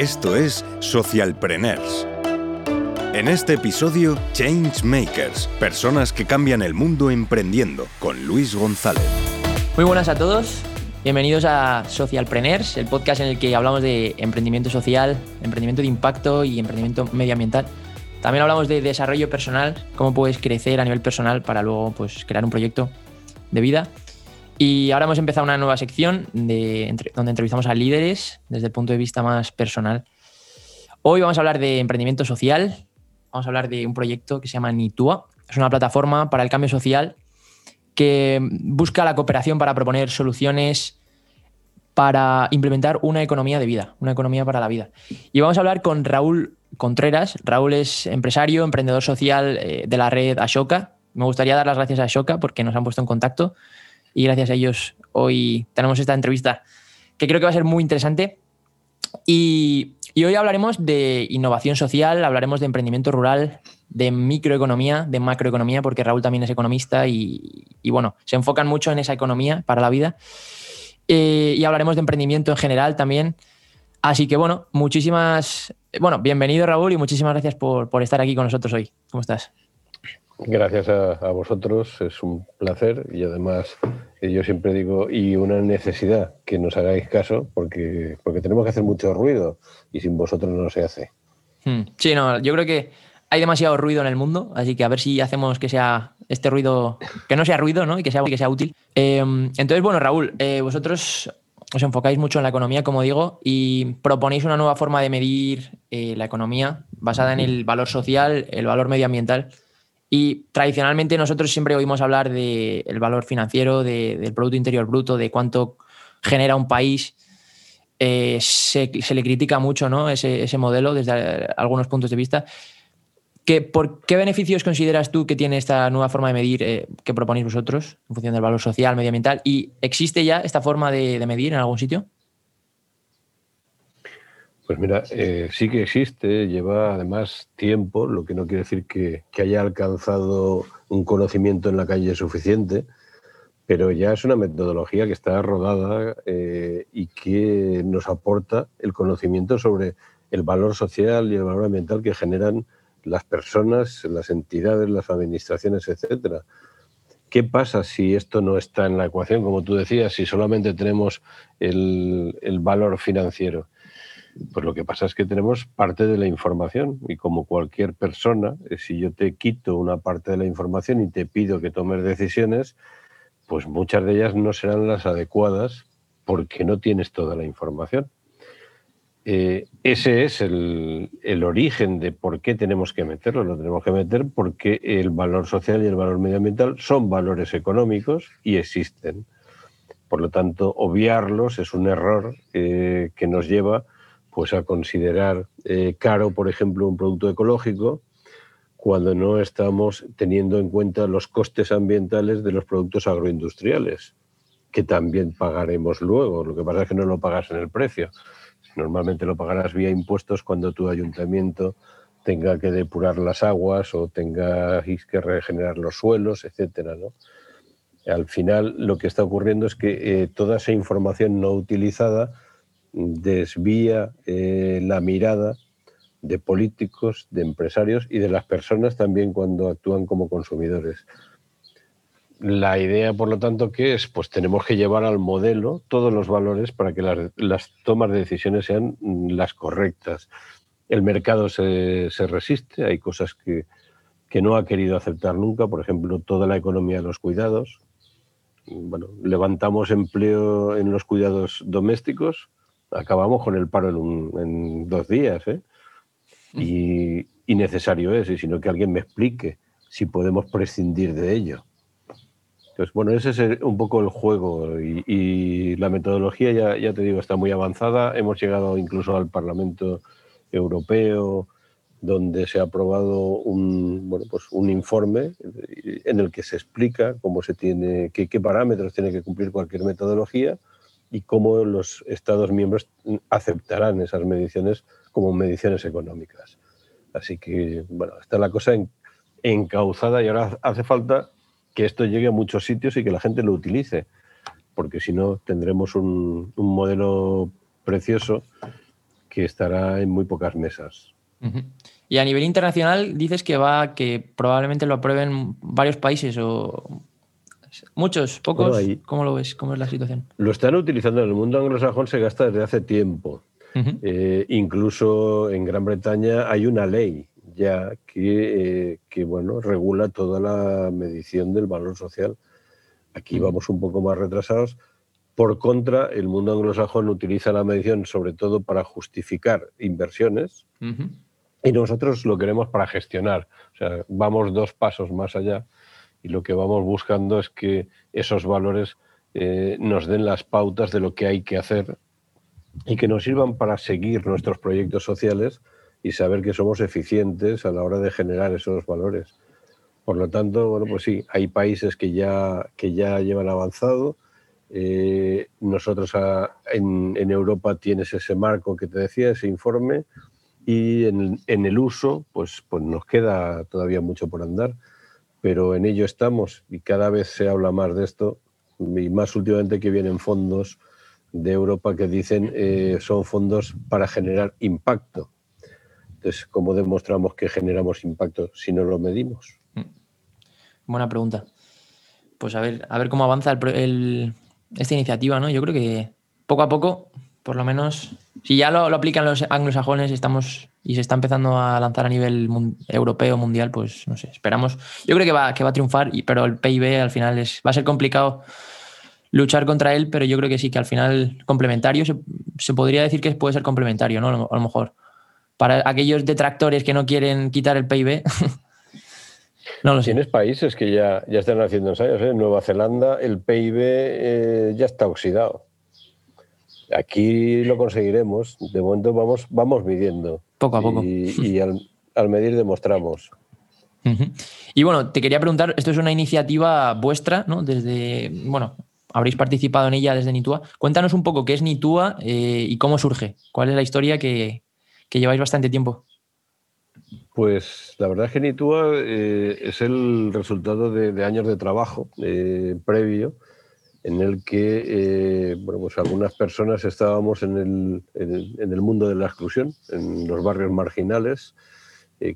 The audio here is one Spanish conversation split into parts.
Esto es Socialpreneurs. En este episodio, Changemakers, personas que cambian el mundo emprendiendo, con Luis González. Muy buenas a todos, bienvenidos a Socialpreneurs, el podcast en el que hablamos de emprendimiento social, emprendimiento de impacto y emprendimiento medioambiental. También hablamos de desarrollo personal, cómo puedes crecer a nivel personal para luego pues, crear un proyecto de vida. Y ahora hemos empezado una nueva sección de, donde entrevistamos a líderes desde el punto de vista más personal. Hoy vamos a hablar de emprendimiento social. Vamos a hablar de un proyecto que se llama Nitua. Es una plataforma para el cambio social que busca la cooperación para proponer soluciones para implementar una economía de vida, una economía para la vida. Y vamos a hablar con Raúl Contreras. Raúl es empresario, emprendedor social eh, de la red Ashoka. Me gustaría dar las gracias a Ashoka porque nos han puesto en contacto y gracias a ellos hoy tenemos esta entrevista que creo que va a ser muy interesante. Y, hoy hablaremos de innovación social, hablaremos de emprendimiento rural, de microeconomía, de macroeconomía, porque Raúl también es economista y, bueno, se enfocan mucho en esa economía para la vida. Eh, y hablaremos de emprendimiento en general también. Así que bueno, muchísimas, bueno, bienvenido Raúl y muchísimas gracias por, por estar aquí con nosotros hoy. ¿Cómo estás? Gracias a, vosotros, es un placer y además eh, yo siempre digo, y una necesidad que nos hagáis caso porque, porque tenemos que hacer mucho ruido y sin vosotros no se hace. Hmm. Sí, no, yo creo que hay demasiado ruido en el mundo, así que a ver si hacemos que sea este ruido, que no sea ruido, ¿no? Y que sea, que sea útil. Em, entonces, bueno, Raúl, eh, vosotros os enfocáis mucho en la economía, como digo, y proponéis una nueva forma de medir eh, la economía basada en el valor social, el valor medioambiental y tradicionalmente nosotros siempre oímos hablar del valor financiero, del Producto Interior Bruto, de cuánto genera un país. Eh, se, le critica mucho ¿no? ese, modelo desde algunos puntos de vista. ¿Qué, por, ¿Qué beneficios consideras tú que tiene esta nueva forma de medir eh, que proponéis vosotros en función del valor social, medioambiental? ¿Y existe ya esta forma de medir en algún sitio? Pues mira, eh, sí que existe, lleva además tiempo, lo que no quiere decir que, haya alcanzado un conocimiento en la calle suficiente, pero ya es una metodología que está rodada eh, y que nos aporta el conocimiento sobre el valor social y el valor ambiental que generan las personas, las entidades, las administraciones, etcétera. ¿Qué pasa si esto no está en la ecuación, como tú decías, si solamente tenemos el valor financiero? Pues lo que pasa es que tenemos parte de la información y como cualquier persona, eh, si yo te quito una parte de la información y te pido que tomes decisiones, pues muchas de ellas no serán las adecuadas porque no tienes toda la información. Eh, ese es el, origen de por qué tenemos que meterlo. Lo tenemos que meter porque el valor social y el valor medioambiental son valores económicos y existen. Por lo tanto, obviarlos es un error eh, que nos lleva pues a considerar eh, caro, por ejemplo, un producto ecológico cuando no estamos teniendo en cuenta los costes ambientales de los productos agroindustriales, que también pagaremos luego. Lo que pasa es que no lo pagas en el precio. Normalmente lo pagarás vía impuestos cuando tu ayuntamiento tenga que depurar las aguas o tenga que regenerar los suelos, etcétera, Al final lo que está ocurriendo es que eh, toda esa información no utilizada desvía eh, la mirada de políticos, de empresarios y de las personas también cuando actúan como consumidores. La idea, por lo tanto, que es? Pues tenemos que llevar al modelo todos los valores para que las, tomas de decisiones sean las correctas. El mercado se, resiste, hay cosas que, que no ha querido aceptar nunca, por ejemplo, toda la economía de los cuidados. Bueno, levantamos empleo en los cuidados domésticos, acabamos con el paro en, dos días, ¿eh? Y, necesario es, y sino que alguien me explique si podemos prescindir de ello. Entonces, bueno, ese es un poco el juego y, la metodología, ya, ya, te digo, está muy avanzada. Hemos llegado incluso al Parlamento Europeo, donde se ha aprobado un, bueno, pues un informe en el que se explica cómo se tiene, qué, qué parámetros tiene que cumplir cualquier metodología y cómo los Estados miembros aceptarán esas mediciones como mediciones económicas. Así que, bueno, está la cosa encauzada y ahora hace falta que esto llegue a muchos sitios y que la gente lo utilice, porque si no tendremos un, modelo precioso que estará en muy pocas mesas. Y a nivel internacional dices que va, que probablemente lo aprueben varios países o muchos, pocos. ¿Cómo lo ves? ¿Cómo es la situación? Lo están utilizando en el mundo anglosajón, se gasta desde hace tiempo. Eh, incluso en Gran Bretaña hay una ley ya que, eh, bueno, regula toda la medición del valor social. Aquí vamos un poco más retrasados. Por contra, el mundo anglosajón utiliza la medición sobre todo para justificar inversiones y nosotros lo queremos para gestionar. O sea, vamos dos pasos más allá y lo que vamos buscando es que esos valores eh, nos den las pautas de lo que hay que hacer y que nos sirvan para seguir nuestros proyectos sociales y saber que somos eficientes a la hora de generar esos valores. Por lo tanto, bueno, pues sí, hay países que ya, que ya llevan avanzado. Eh, nosotros en, en, Europa tienes ese marco que te decía, ese informe, y en, en, el uso, pues, pues nos queda todavía mucho por andar, pero en ello estamos y cada vez se habla más de esto, y más últimamente que vienen fondos de Europa que dicen eh, son fondos para generar impacto. Entonces, ¿cómo demostramos que generamos impacto si no lo medimos? Mm. Buena pregunta. Pues a ver, a ver cómo avanza esta iniciativa, ¿no? Yo creo que poco a poco, por lo menos, si ya lo, aplican los anglosajones estamos, y se está empezando a lanzar a nivel europeo, mundial, pues no sé, esperamos. Yo creo que va, que va a triunfar, pero el PIB al final es, va a ser complicado luchar contra él, pero yo creo que sí, que al final complementario, se, podría decir que puede ser complementario, ¿no? A lo mejor. Para aquellos detractores que no quieren quitar el PIB. Tienes países que ya, ya están haciendo ensayos. ¿eh? En Nueva Zelanda el PIB eh, ya está oxidado. Aquí lo conseguiremos. De momento vamos, vamos midiendo. Poco a poco. Y, al, medir demostramos. Y bueno, te quería preguntar, esto es una iniciativa vuestra, ¿no? Desde, bueno, habréis participado en ella desde Nitua. Cuéntanos un poco qué es Nitua eh, y cómo surge. ¿Cuál es la historia que, lleváis bastante tiempo? Pues la verdad es que Nitua eh, es el resultado de, años de trabajo eh, previo en el que bueno, pues algunas personas estábamos en el, en el, mundo de la exclusión, en los barrios marginales,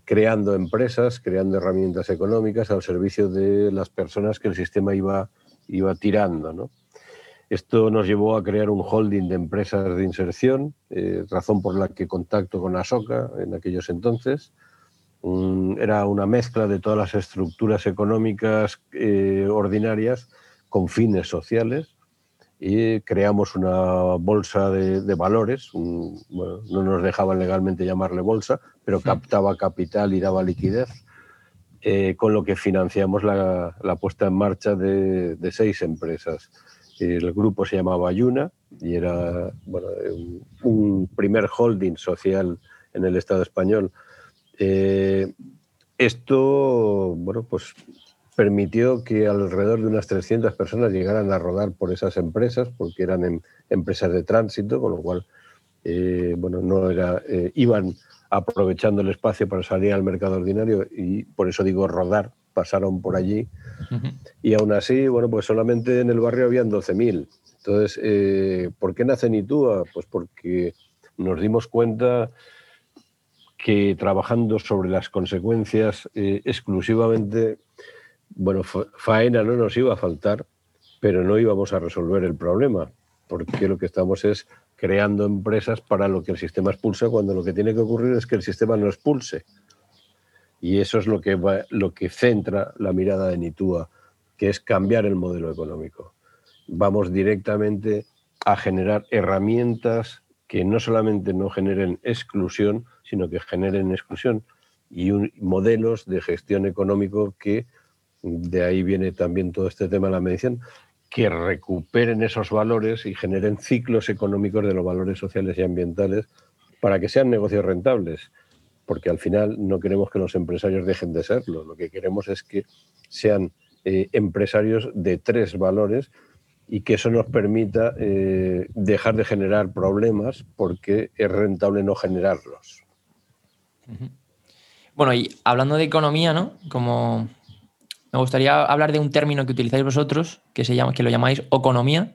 creando empresas, creando herramientas económicas al servicio de las personas que el sistema iba iba tirando. ¿no? Esto nos llevó a crear un holding de empresas de inserción, eh, razón por la que contacto con Asoka en aquellos entonces. era una mezcla de todas las estructuras económicas eh, ordinarias con fines sociales y creamos una bolsa de, valores. no nos dejaban legalmente llamarle bolsa, pero captaba capital y daba liquidez eh, con lo que financiamos la, puesta en marcha de, seis empresas. El grupo se llamaba Yuna y era un, primer holding social en el Estado español. Eh, esto bueno, pues permitió que alrededor de unas 300 personas llegaran a rodar por esas empresas, porque eran em, empresas de tránsito, con lo cual eh, bueno, no era, iban aprovechando el espacio para salir al mercado ordinario y por eso digo rodar, pasaron por allí y aún así, bueno, pues solamente en el barrio habían 12.000. Entonces, eh, ¿por qué nace Nitúa? Pues porque nos dimos cuenta que trabajando sobre las consecuencias eh, exclusivamente, bueno, faena no nos iba a faltar, pero no íbamos a resolver el problema, porque lo que estamos es creando empresas para lo que el sistema expulsa, cuando lo que tiene que ocurrir es que el sistema no expulse. Y eso es lo que, lo que centra la mirada de Nitúa, que es cambiar el modelo económico. Vamos directamente a generar herramientas que no solamente no generen exclusión, sino que generen exclusión y modelos de gestión económico que de ahí viene también todo este tema de la medición, que recuperen esos valores y generen ciclos económicos de los valores sociales y ambientales para que sean negocios rentables, porque al final no queremos que los empresarios dejen de serlo, lo que queremos es que sean eh, empresarios de tres valores y que eso nos permita eh, dejar de generar problemas porque es rentable no generarlos. Bueno, y hablando de economía, ¿no? Como me gustaría hablar de un término que utilizáis vosotros, que, se llama, que lo llamáis economía,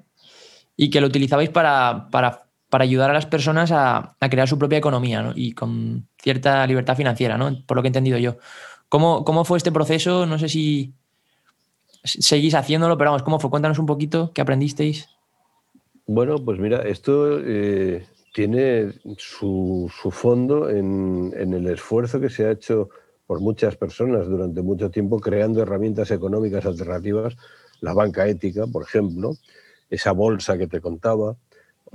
y que lo utilizabais para, para ayudar a las personas a, crear su propia economía y con cierta libertad financiera, ¿no? por lo que he entendido yo. ¿Cómo, ¿Cómo fue este proceso? No sé si seguís haciéndolo, pero vamos, ¿cómo fue? Cuéntanos un poquito, ¿qué aprendisteis? Bueno, pues mira, esto eh, tiene su, fondo en, en, el esfuerzo que se ha hecho por muchas personas durante mucho tiempo creando herramientas económicas alternativas, la banca ética, por ejemplo, esa bolsa que te contaba,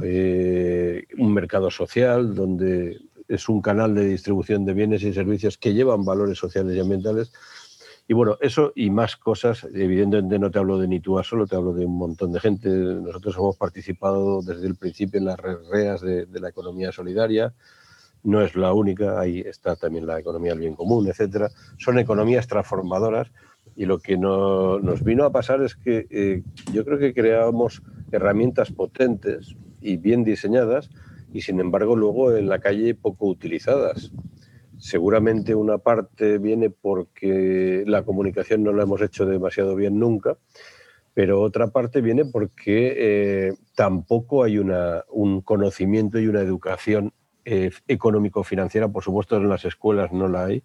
eh, un mercado social donde es un canal de distribución de bienes y servicios que llevan valores sociales y ambientales. Y bueno, eso y más cosas, evidentemente no te hablo de ni tú solo, te hablo de un montón de gente. Nosotros hemos participado desde el principio en las reas de la economía solidaria, no es la única, ahí está también la economía del bien común, etcétera. Son economías transformadoras y lo que no, nos vino a pasar es que eh, yo creo que creamos herramientas potentes y bien diseñadas y sin embargo luego en la calle poco utilizadas. Seguramente una parte viene porque la comunicación no la hemos hecho demasiado bien nunca, pero otra parte viene porque eh, tampoco hay una, un conocimiento y una educación eh, económico-financiera, por supuesto en las escuelas no la hay,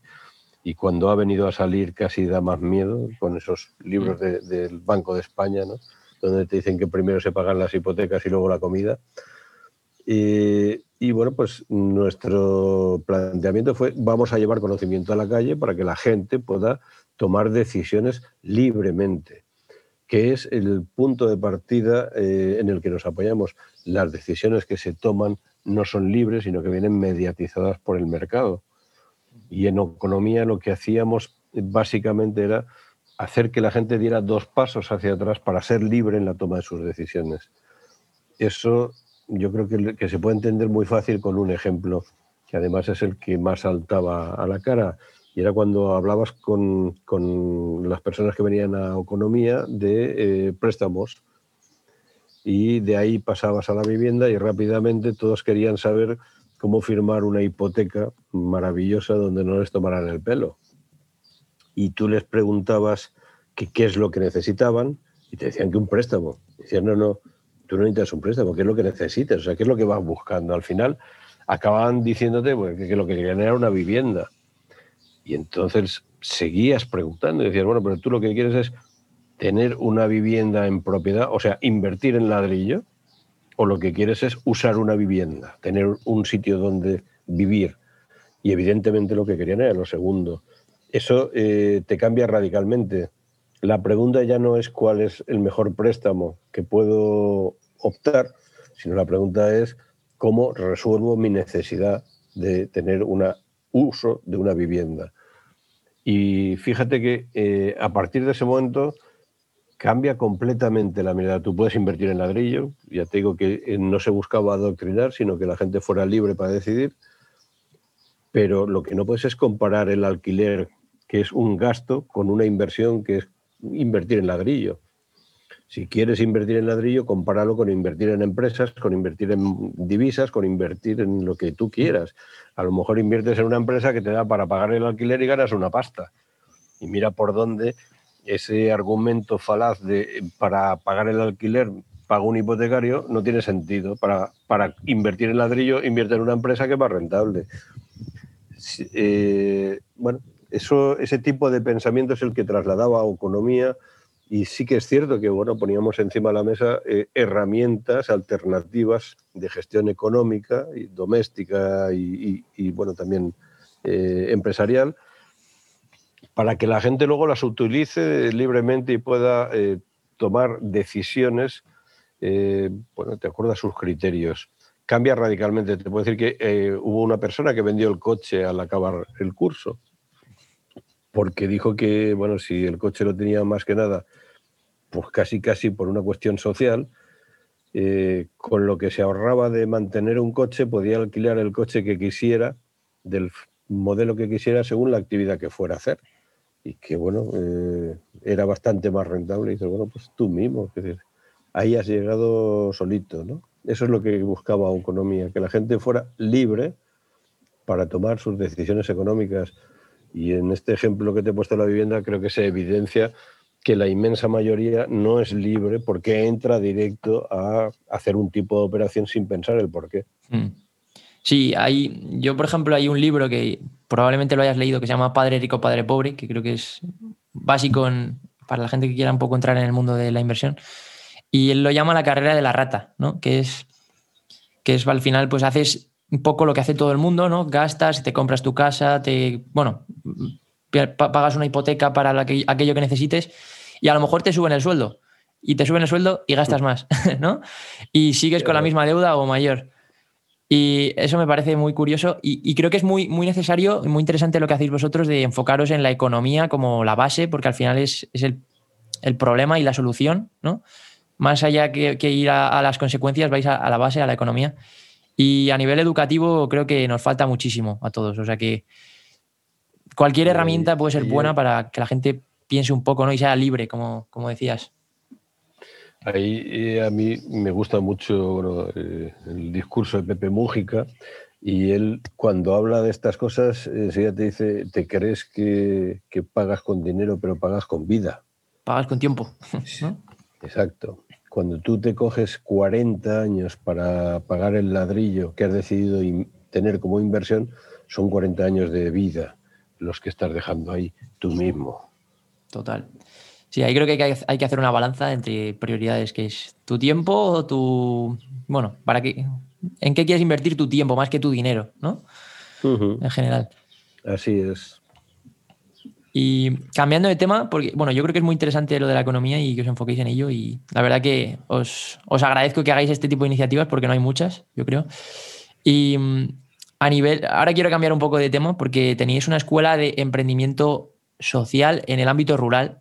y cuando ha venido a salir casi da más miedo con esos libros del Banco de España, ¿no? donde te dicen que primero se pagan las hipotecas y luego la comida. Y, bueno, pues nuestro planteamiento fue vamos a llevar conocimiento a la calle para que la gente pueda tomar decisiones libremente, que es el punto de partida eh, en el que nos apoyamos. Las decisiones que se toman no son libres, sino que vienen mediatizadas por el mercado. Y en economía lo que hacíamos básicamente era hacer que la gente diera dos pasos hacia atrás para ser libre en la toma de sus decisiones. Eso yo creo que, se puede entender muy fácil con un ejemplo, que además es el que más saltaba a la cara, y era cuando hablabas con, las personas que venían a economía de eh, préstamos, y de ahí pasabas a la vivienda y rápidamente todos querían saber cómo firmar una hipoteca maravillosa donde no les tomaran el pelo y tú les preguntabas qué es lo que necesitaban y te decían que un préstamo. Decían, no, no, tú no necesitas un préstamo, ¿qué es lo que necesitas? O sea, ¿qué es lo que vas buscando? Al final acababan diciéndote pues, que, lo que querían era una vivienda. Y entonces seguías preguntando y decías, bueno, pero tú lo que quieres es tener una vivienda en propiedad, o sea, invertir en ladrillo, o lo que quieres es usar una vivienda, tener un sitio donde vivir. Y evidentemente lo que querían era lo segundo eso eh, te cambia radicalmente. La pregunta ya no es cuál es el mejor préstamo que puedo optar, sino la pregunta es cómo resuelvo mi necesidad de tener un uso de una vivienda. Y fíjate que eh, a partir de ese momento cambia completamente la mirada. Tú puedes invertir en ladrillo, ya te digo que eh, no se buscaba adoctrinar, sino que la gente fuera libre para decidir, pero lo que no puedes es comparar el alquiler que es un gasto con una inversión que es invertir en ladrillo. Si quieres invertir en ladrillo, compáralo con invertir en empresas, con invertir en divisas, con invertir en lo que tú quieras. A lo mejor inviertes en una empresa que te da para pagar el alquiler y ganas una pasta. Y mira por dónde ese argumento falaz de para pagar el alquiler pago un hipotecario no tiene sentido. Para, para invertir en ladrillo, invierte en una empresa que es más rentable. Eh, bueno, eso, ese tipo de pensamiento es el que trasladaba a economía y sí que es cierto que bueno, poníamos encima de la mesa eh, herramientas alternativas de gestión económica y doméstica y, bueno, también eh, empresarial para que la gente luego las utilice libremente y pueda eh, tomar decisiones, bueno, te acuerdas sus criterios. Cambia radicalmente. Te puedo decir que hubo una persona que vendió el coche al acabar el curso porque dijo que, bueno, si el coche lo tenía más que nada, pues casi casi por una cuestión social, eh, con lo que se ahorraba de mantener un coche, podía alquilar el coche que quisiera, del modelo que quisiera, según la actividad que fuera a hacer. Y que, bueno, eh, era bastante más rentable. Y dice, bueno, pues tú mismo, es decir, ahí has llegado solito, ¿no? Eso es lo que buscaba Economía, que la gente fuera libre para tomar sus decisiones económicas y en este ejemplo que te he puesto de la vivienda, creo que se evidencia que la inmensa mayoría no es libre porque entra directo a hacer un tipo de operación sin pensar el por qué. Mm. Sí, hay, yo por ejemplo hay un libro que probablemente lo hayas leído que se llama Padre Rico, Padre Pobre, que creo que es básico para la gente que quiera un poco entrar en el mundo de la inversión. Y él lo llama la carrera de la rata, ¿no? Que es, que es al final pues haces un poco lo que hace todo el mundo, ¿no? Gastas, te compras tu casa, te, bueno, pagas una hipoteca para aquello que necesites y a lo mejor te suben el sueldo y te suben el sueldo y gastas más, ¿no? Y sigues con la misma deuda o mayor. Y eso me parece muy curioso y, creo que es muy, muy necesario y muy interesante lo que hacéis vosotros de enfocaros en la economía como la base, porque al final es, el, problema y la solución, ¿no? Más allá que, ir a, las consecuencias, vais a, la base, a la economía. Y a nivel educativo creo que nos falta muchísimo a todos. O sea que cualquier herramienta puede ser buena para que la gente piense un poco ¿no? y sea libre, como, como decías. Ahí eh, a mí me gusta mucho eh, el discurso de Pepe Mújica y él cuando habla de estas cosas enseguida te dice, te crees que, pagas con dinero pero pagas con vida. Pagas con tiempo. Exacto. Cuando tú te coges 40 años para pagar el ladrillo que has decidido tener como inversión, son 40 años de vida los que estás dejando ahí tú mismo. Total. Sí, ahí creo que hay, que hacer una balanza entre prioridades, que es tu tiempo o tu... Bueno, para qué, ¿en qué quieres invertir tu tiempo más que tu dinero, ¿no? En general. Así es. Y cambiando de tema, porque bueno, yo creo que es muy interesante lo de la economía y que os enfoquéis en ello. Y la verdad que os, os agradezco que hagáis este tipo de iniciativas porque no hay muchas, yo creo. Y mm, a nivel, ahora quiero cambiar un poco de tema porque tenéis una escuela de emprendimiento social en el ámbito rural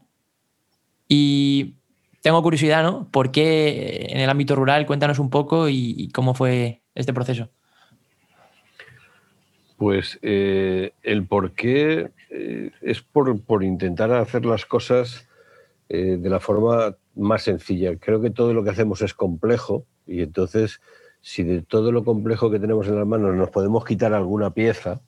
y tengo curiosidad, ¿no? ¿Por qué en el ámbito rural? Cuéntanos un poco y, cómo fue este proceso. Pues eh, el por qué eh, es por, intentar hacer las cosas eh, de la forma más sencilla. Creo que todo lo que hacemos es complejo y entonces si de todo lo complejo que tenemos en las manos nos podemos quitar alguna pieza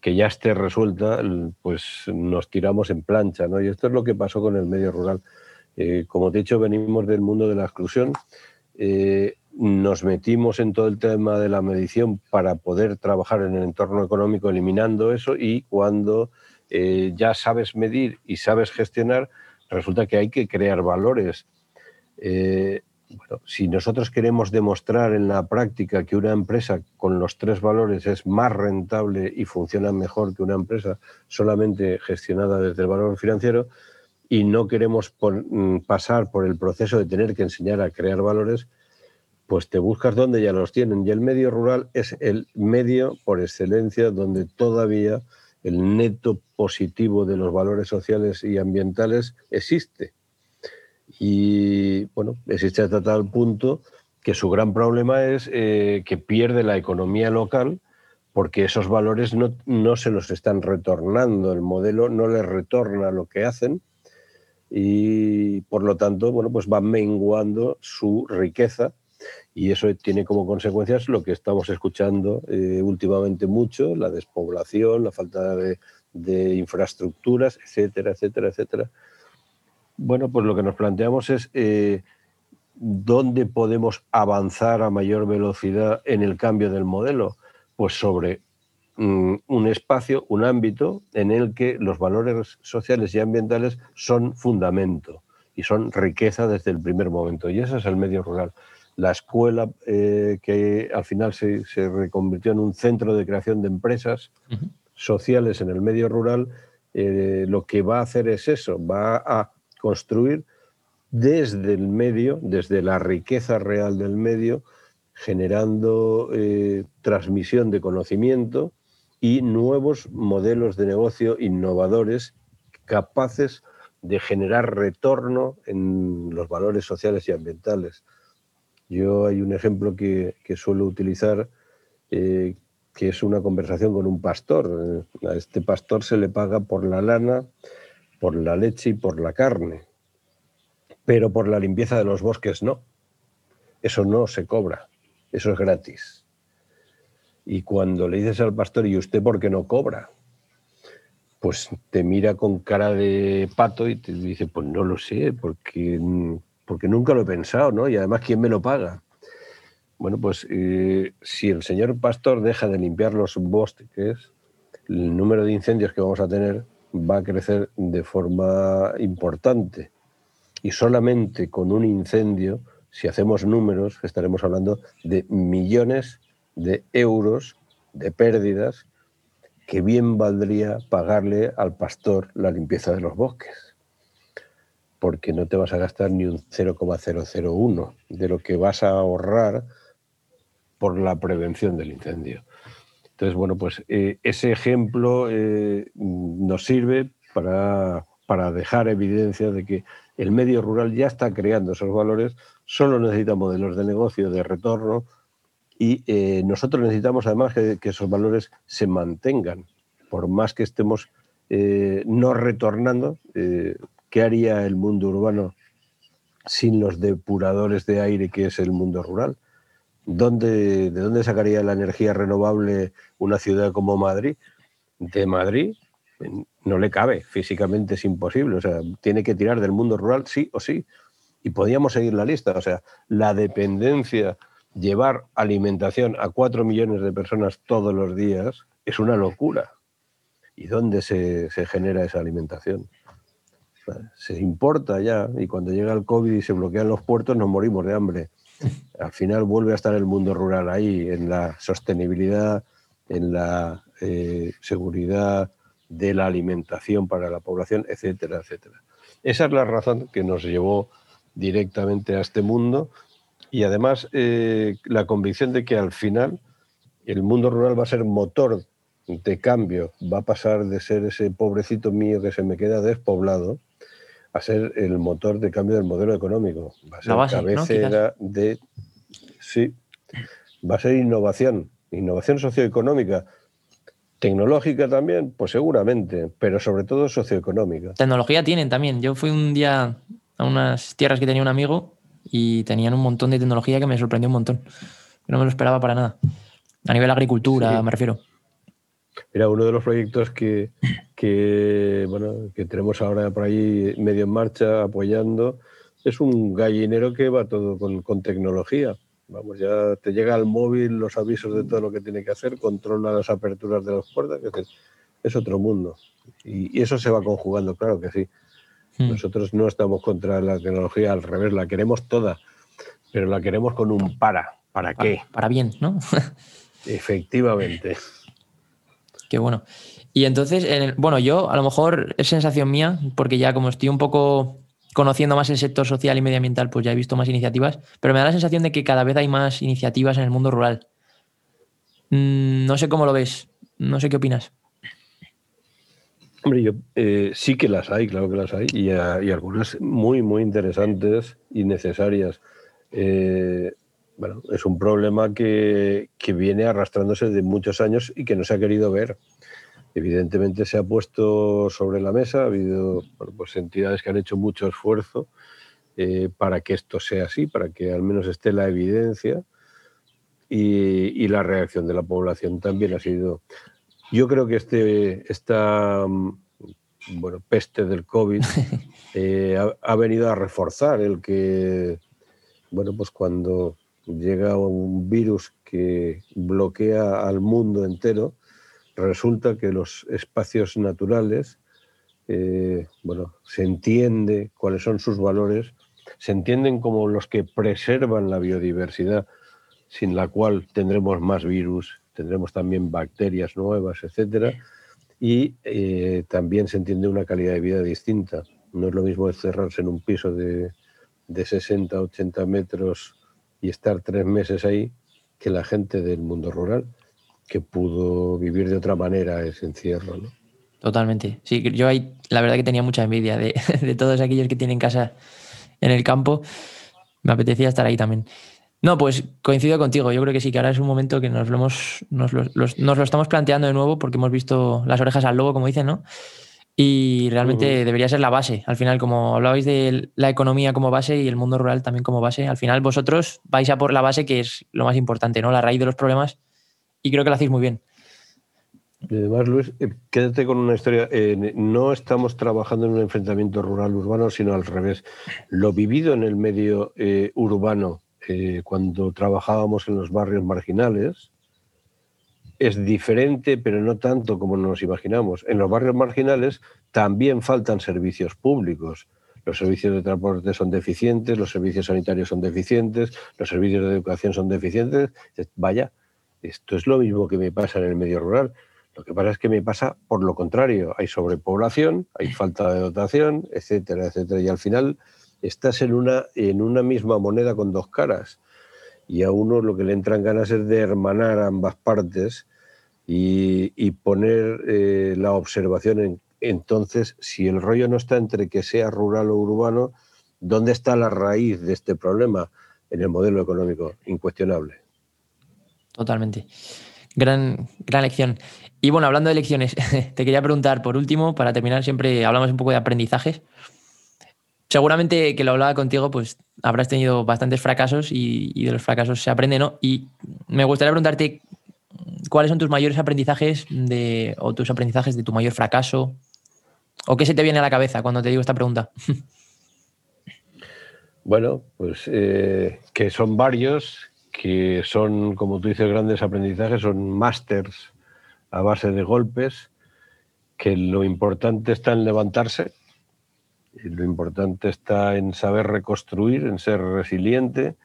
que ya esté resuelta, pues nos tiramos en plancha, ¿no? Y esto es lo que pasó con el medio rural. Eh, como te he dicho, venimos del mundo de la exclusión. Eh, nos metimos en todo el tema de la medición para poder trabajar en el entorno económico eliminando eso y cuando eh, ya sabes medir y sabes gestionar, resulta que hay que crear valores. Si nosotros queremos demostrar en la práctica que una empresa con los tres valores es más rentable y funciona mejor que una empresa solamente gestionada desde el valor financiero y no queremos mm, pasar por el proceso de tener que enseñar a crear valores, pues te buscas donde ya los tienen. Y el medio rural es el medio por excelencia donde todavía el neto positivo de los valores sociales y ambientales existe y bueno, existe hasta tal punto que su gran problema es eh, que pierde la economía local porque esos valores no, no, se los están retornando, el modelo no les retorna lo que hacen y por lo tanto, bueno, pues va menguando su riqueza y eso tiene como consecuencias lo que estamos escuchando eh, últimamente mucho, la despoblación, la falta de, infraestructuras, etcétera, etcétera, etcétera. Bueno, pues lo que nos planteamos es eh, dónde podemos avanzar a mayor velocidad en el cambio del modelo. Pues sobre un espacio, un ámbito en el que los valores sociales y ambientales son fundamento y son riqueza desde el primer momento. Y ese es el medio rural. La escuela, eh, que al final se, reconvirtió en un centro de creación de empresas sociales en el medio rural, eh, lo que va a hacer es eso, va a construir desde el medio, desde la riqueza real del medio, generando eh, transmisión de conocimiento y nuevos modelos de negocio innovadores capaces de generar retorno en los valores sociales y ambientales. Yo hay un ejemplo que, suelo utilizar, eh, que es una conversación con un pastor. A este pastor se le paga por la lana, por la leche y por la carne, pero por la limpieza de los bosques no. Eso no se cobra, eso es gratis. Y cuando le dices al pastor, ¿y usted por qué no cobra? pues te mira con cara de pato y te dice, pues no lo sé, porque, porque nunca lo he pensado, ¿no? Y además, ¿quién me lo paga? Bueno, pues eh, si el señor pastor deja de limpiar los bosques, el número de incendios que vamos a tener va a crecer de forma importante. Y solamente con un incendio, si hacemos números, estaremos hablando de millones de euros de pérdidas que bien valdría pagarle al pastor la limpieza de los bosques, porque no te vas a gastar ni un 0,001 de lo que vas a ahorrar por la prevención del incendio. Entonces, bueno, pues eh, ese ejemplo eh, nos sirve para, para dejar evidencia de que el medio rural ya está creando esos valores, solo necesita modelos de negocio, de retorno, y eh, nosotros necesitamos además que, esos valores se mantengan, por más que estemos eh, no retornando. Eh, ¿Qué haría el mundo urbano sin los depuradores de aire que es el mundo rural? ¿Dónde, ¿De dónde sacaría la energía renovable una ciudad como Madrid? De Madrid no le cabe, físicamente es imposible, o sea, tiene que tirar del mundo rural sí o sí. Y podríamos seguir la lista, o sea, la dependencia llevar alimentación a cuatro millones de personas todos los días es una locura. ¿Y dónde se, genera esa alimentación? Se importa ya y cuando llega el COVID y se bloquean los puertos nos morimos de hambre. Al final vuelve a estar el mundo rural ahí, en la sostenibilidad, en la eh, seguridad de la alimentación para la población, etcétera, etcétera. Esa es la razón que nos llevó directamente a este mundo y además eh, la convicción de que al final el mundo rural va a ser motor de cambio, va a pasar de ser ese pobrecito mío que se me queda despoblado a ser el motor de cambio del modelo económico. Va a ser cabecera de... Sí, va a ser innovación, innovación socioeconómica. Tecnológica también, pues seguramente, pero sobre todo socioeconómica. Tecnología tienen también. Yo fui un día a unas tierras que tenía un amigo y tenían un montón de tecnología que me sorprendió un montón. No me lo esperaba para nada. A nivel agricultura, me refiero. Mira, uno de los proyectos que, bueno, que tenemos ahora por ahí medio en marcha, apoyando, es un gallinero que va todo con, tecnología. Vamos, ya te llega al móvil los avisos de todo lo que tiene que hacer, controla las aperturas de las puertas, es, es otro mundo. y, eso se va conjugando, claro que sí. Hmm. Nosotros no estamos contra la tecnología, al revés, la queremos toda, pero la queremos con un para. ¿Para qué? Para, bien, ¿no? Efectivamente. Qué bueno. Y entonces, bueno, yo a lo mejor es sensación mía, porque ya como estoy un poco conociendo más el sector social y medioambiental, pues ya he visto más iniciativas, pero me da la sensación de que cada vez hay más iniciativas en el mundo rural. Mm, no sé cómo lo ves, no sé qué opinas. Hombre, yo eh, sí que las hay, claro que las hay, y, algunas muy, muy interesantes y necesarias. Eh, bueno, es un problema que, viene arrastrándose de muchos años y que no se ha querido ver. Evidentemente se ha puesto sobre la mesa, ha habido pues entidades que han hecho mucho esfuerzo eh, para que esto sea así, para que al menos esté la evidencia y la reacción de la población también ha sido yo creo que este, esta mm, bueno, peste del COVID eh, ha, venido a reforzar el que, bueno, pues cuando llega un virus que bloquea al mundo entero, resulta que los espacios naturales, eh, bueno, se entiende cuáles son sus valores, se entienden como los que preservan la biodiversidad, sin la cual tendremos más virus, tendremos también bacterias nuevas, etcétera, y eh, también se entiende una calidad de vida distinta. No es lo mismo encerrarse en un piso de, de 60, 80 metros y estar tres meses ahí que la gente del mundo rural, que pudo vivir de otra manera ese encierro. ¿no? Totalmente. Sí, yo ahí la verdad que tenía mucha envidia de, de todos aquellos que tienen casa en el campo. Me apetecía estar ahí también. No, pues coincido contigo. Yo creo que sí, que ahora es un momento que nos lo, hemos, nos lo, estamos planteando de nuevo porque hemos visto las orejas al lobo, como dicen, ¿no? Y realmente debería ser la base. Al final, como hablabais de la economía como base y el mundo rural también como base, al final vosotros vais a por la base que es lo más importante, ¿no? La raíz de los problemas. Y creo que lo hacéis muy bien. además, Luis, eh, quédate con una historia. Eh, no estamos trabajando en un enfrentamiento rural-urbano, sino al revés. Lo vivido en el medio eh, urbano, cuando trabajábamos en los barrios marginales, es diferente, pero no tanto como nos imaginamos. En los barrios marginales también faltan servicios públicos. Los servicios de transporte son deficientes, los servicios sanitarios son deficientes, los servicios de educación son deficientes. Vaya, esto es lo mismo que me pasa en el medio rural lo que pasa es que me pasa por lo contrario. Hay sobrepoblación, hay falta de dotación, etcétera, etcétera. Y al final estás en una, en una misma moneda con dos caras. Y a uno lo que le entran ganas es de hermanar ambas partes y, poner eh, la observación en, entonces, si el rollo no está entre que sea rural o urbano, ¿dónde está la raíz de este problema? En el modelo económico, incuestionable. Totalmente. Gran, gran lección. Y bueno, hablando de lecciones, te quería preguntar por último, para terminar, siempre hablamos un poco de aprendizajes. Seguramente que lo hablaba contigo, pues habrás tenido bastantes fracasos y, de los fracasos se aprende, ¿no? Y me gustaría preguntarte cuáles son tus mayores aprendizajes de, o tus aprendizajes de tu mayor fracaso o qué se te viene a la cabeza cuando te digo esta pregunta. Bueno, pues eh, que son varios, que son, como tú dices, grandes aprendizajes, son másters a base de golpes, que lo importante está en levantarse, lo importante está en saber reconstruir, en ser resiliente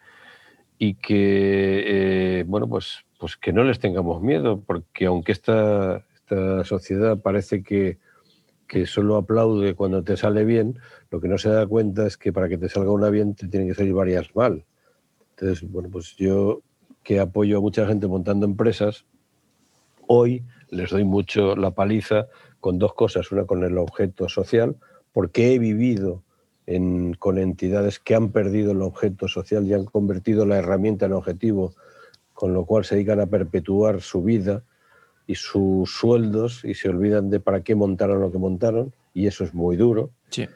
y que, eh, bueno, pues, pues que no les tengamos miedo, porque aunque esta, esta sociedad parece que, que solo aplaude cuando te sale bien, lo que no se da cuenta es que para que te salga una bien te tienen que salir varias mal. Entonces, bueno, pues yo que apoyo a mucha gente montando empresas, hoy les doy mucho la paliza con dos cosas. Una con el objeto social, porque he vivido con entidades que han perdido el objeto social y han convertido la herramienta en objetivo, con lo cual se dedican a perpetuar su vida y sus sueldos y se olvidan de para qué montaron lo que montaron, y eso es muy duro. Sí.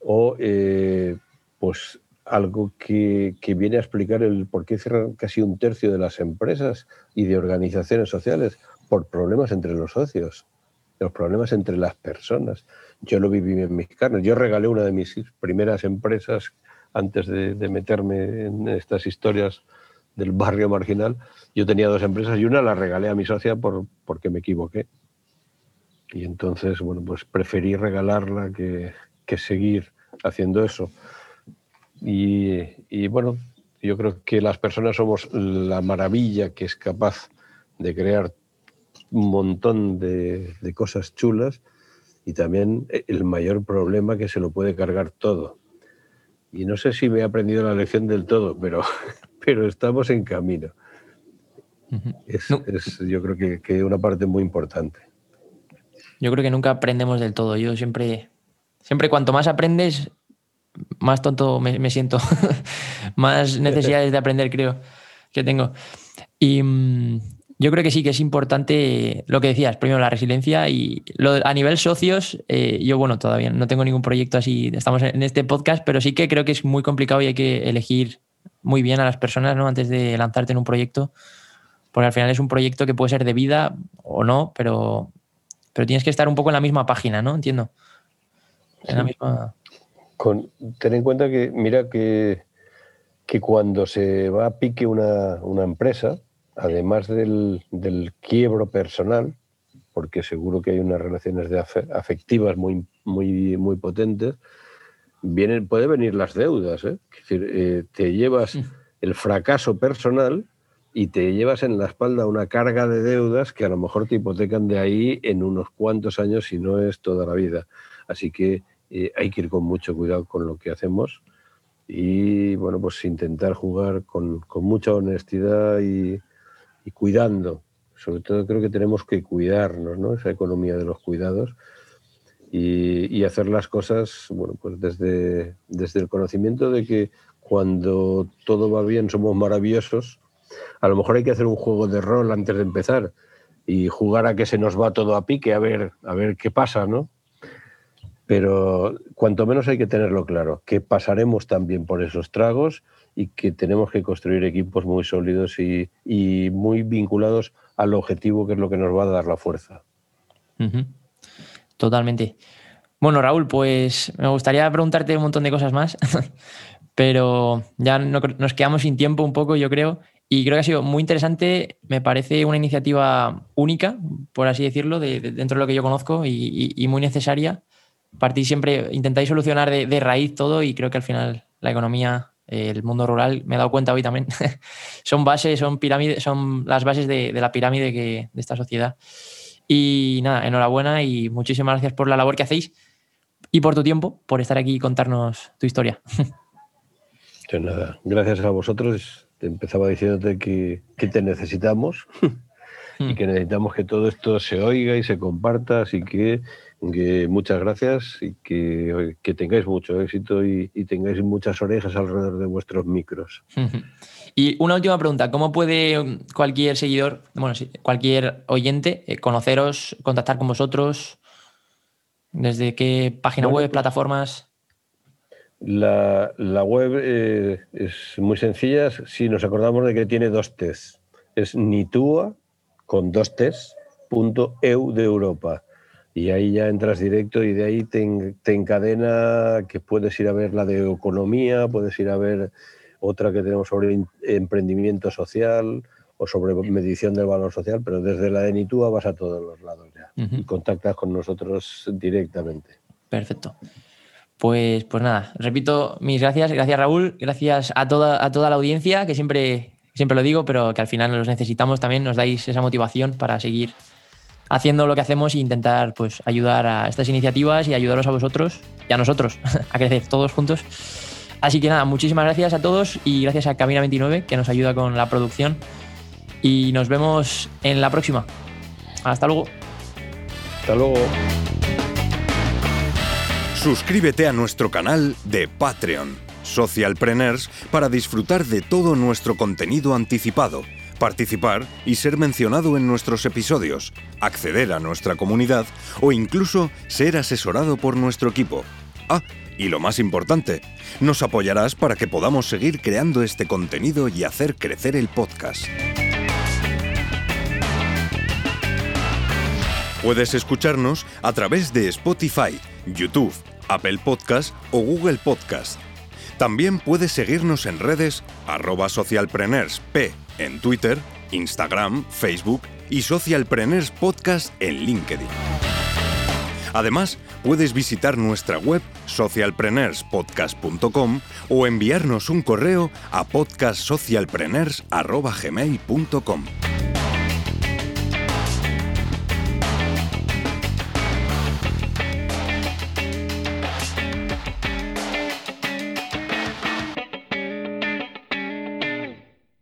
O, eh, pues, algo que, viene a explicar el por qué cierran casi un tercio de las empresas y de organizaciones sociales por problemas entre los socios, los problemas entre las personas. Yo lo viví en mis carnes. Yo regalé una de mis primeras empresas antes de, meterme en estas historias del barrio marginal. Yo tenía dos empresas y una la regalé a mi socia por, porque me equivoqué. Y entonces, bueno, pues preferí regalarla que, que seguir haciendo eso. Y, bueno, yo creo que las personas somos la maravilla que es capaz de crear un montón de, cosas chulas y también el mayor problema que se lo puede cargar todo. Y no sé si me he aprendido la lección del todo, pero, pero estamos en camino. Es, yo creo que, que una parte muy importante. Yo creo que nunca aprendemos del todo. Yo siempre, siempre cuanto más aprendes, más tonto me, siento, más necesidades de aprender creo que tengo. Y mm, yo creo que sí que es importante lo que decías, primero la resiliencia y a nivel socios, eh, yo bueno, todavía no tengo ningún proyecto así, estamos en este podcast, pero sí que creo que es muy complicado y hay que elegir muy bien a las personas ¿no? antes de lanzarte en un proyecto, porque al final es un proyecto que puede ser de vida o no, pero, pero tienes que estar un poco en la misma página, ¿no? Entiendo. En la misma ten en cuenta que, mira, que, que cuando se va a pique una, empresa, además del, quiebro personal, porque seguro que hay unas relaciones de afectivas muy, muy, muy potentes, vienen, puede venir las deudas. ¿eh? Es decir, eh, te llevas el fracaso personal y te llevas en la espalda una carga de deudas que a lo mejor te hipotecan de ahí en unos cuantos años, si no es toda la vida. Así que hay que ir con mucho cuidado con lo que hacemos y bueno, pues intentar jugar con, mucha honestidad y, cuidando. Sobre todo creo que tenemos que cuidarnos, ¿no? Esa economía de los cuidados y, hacer las cosas, bueno, pues desde, desde el conocimiento de que cuando todo va bien somos maravillosos. A lo mejor hay que hacer un juego de rol antes de empezar y jugar a que se nos va todo a pique, a ver, a ver qué pasa, ¿no? pero cuanto menos hay que tenerlo claro, que pasaremos también por esos tragos y que tenemos que construir equipos muy sólidos y, muy vinculados al objetivo que es lo que nos va a dar la fuerza. Totalmente. Bueno, Raúl, pues me gustaría preguntarte un montón de cosas más, pero ya nos quedamos sin tiempo un poco, yo creo. Y creo que ha sido muy interesante, me parece una iniciativa única, por así decirlo, de, dentro de lo que yo conozco y, muy necesaria. Partís siempre, intentáis solucionar de, raíz todo y creo que al final la economía, el mundo rural, me he dado cuenta hoy también, son bases, son pirámides, son las bases de, la pirámide que, de esta sociedad. Y nada, enhorabuena y muchísimas gracias por la labor que hacéis y por tu tiempo, por estar aquí y contarnos tu historia. Pues nada, gracias a vosotros empezaba diciéndote que, te necesitamos y hmm. que necesitamos que todo esto se oiga y se comparta, así que, muchas gracias y que, tengáis mucho éxito y, tengáis muchas orejas alrededor de vuestros micros. Y una última pregunta, ¿cómo puede cualquier seguidor, bueno, cualquier oyente eh, conoceros, contactar con vosotros? ¿Desde qué página web, pues plataformas? La, web eh, es muy sencilla. Si nos acordamos de que tiene dos T's. Es nitua con dos T's, punto EU de Europa. Y ahí ya entras directo y de ahí te, te, encadena que puedes ir a ver la de economía, puedes ir a ver otra que tenemos sobre emprendimiento social o sobre medición del valor social, pero desde la de Nitua vas a todos los lados ya y contactas con nosotros directamente. Perfecto. Pues, pues nada, repito mis gracias, gracias Raúl, gracias a toda, a toda la audiencia, que siempre, siempre lo digo, pero que al final los necesitamos también, nos dais esa motivación para seguir haciendo lo que hacemos e intentar pues, ayudar a estas iniciativas y ayudaros a vosotros y a nosotros a crecer todos juntos. Así que nada, muchísimas gracias a todos y gracias a Cabina 29 que nos ayuda con la producción. Y nos vemos en la próxima. Hasta luego. Hasta luego. Suscríbete a nuestro canal de Patreon, Socialpreneurs, para disfrutar de todo nuestro contenido anticipado, participar y ser mencionado en nuestros episodios, acceder a nuestra comunidad o incluso ser asesorado por nuestro equipo. Ah, y lo más importante, nos apoyarás para que podamos seguir creando este contenido y hacer crecer el podcast. Puedes escucharnos a través de Spotify, YouTube, Apple Podcast o Google Podcast. También puedes seguirnos en redes arroba socialpreneursp en Twitter, Instagram, Facebook y Socialpreneurs Podcast en LinkedIn. Además, puedes visitar nuestra web socialpreneurspodcast.com o enviarnos un correo a podcastsocialpreneurs.gmail.com.